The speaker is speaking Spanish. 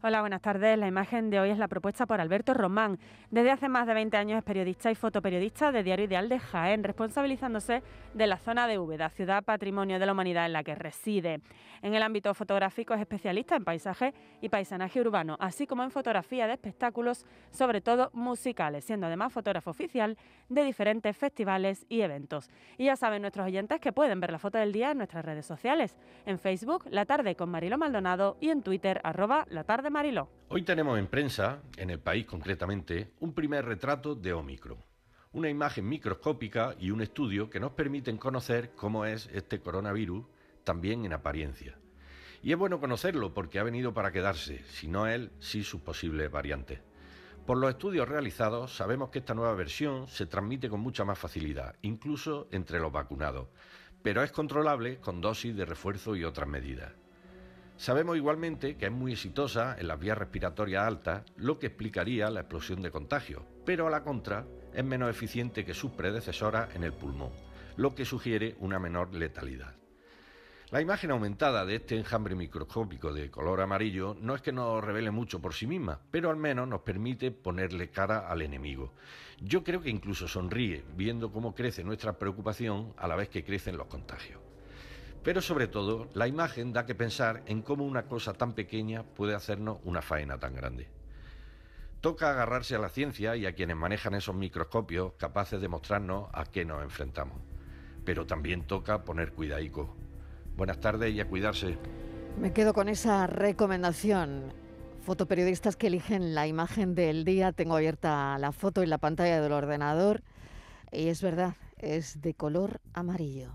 Hola, buenas tardes. La imagen de hoy es la propuesta por Alberto Román. Desde hace más de 20 años es periodista y fotoperiodista de Diario Ideal de Jaén, responsabilizándose de la zona de Úbeda, ciudad patrimonio de la humanidad en la que reside. En el ámbito fotográfico es especialista en paisaje y paisanaje urbano, así como en fotografía de espectáculos, sobre todo musicales, siendo además fotógrafo oficial de diferentes festivales y eventos. Y ya saben nuestros oyentes que pueden ver la foto del día en nuestras redes sociales, en Facebook, La Tarde con Marilo Maldonado y en Twitter, arroba La Tarde Mariló. Hoy tenemos en prensa, en el país concretamente, un primer retrato de Omicron. Una imagen microscópica y un estudio que nos permiten conocer cómo es este coronavirus, también en apariencia. Y es bueno conocerlo porque ha venido para quedarse, si no él, sí sus posibles variantes. Por los estudios realizados sabemos que esta nueva versión se transmite con mucha más facilidad, incluso entre los vacunados, pero es controlable con dosis de refuerzo y otras medidas. Sabemos igualmente que es muy exitosa en las vías respiratorias altas, lo que explicaría la explosión de contagios, pero a la contra es menos eficiente que sus predecesoras en el pulmón, lo que sugiere una menor letalidad. La imagen aumentada de este enjambre microscópico de color amarillo no es que nos revele mucho por sí misma, pero al menos nos permite ponerle cara al enemigo. Yo creo que incluso sonríe viendo cómo crece nuestra preocupación a la vez que crecen los contagios. Pero sobre todo, la imagen da que pensar en cómo una cosa tan pequeña puede hacernos una faena tan grande. Toca agarrarse a la ciencia y a quienes manejan esos microscopios capaces de mostrarnos a qué nos enfrentamos. Pero también toca poner cuidadico. Buenas tardes y a cuidarse. Me quedo con esa recomendación. Fotoperiodistas que eligen la imagen del día. Tengo abierta la foto en la pantalla del ordenador. Y es verdad, es de color amarillo.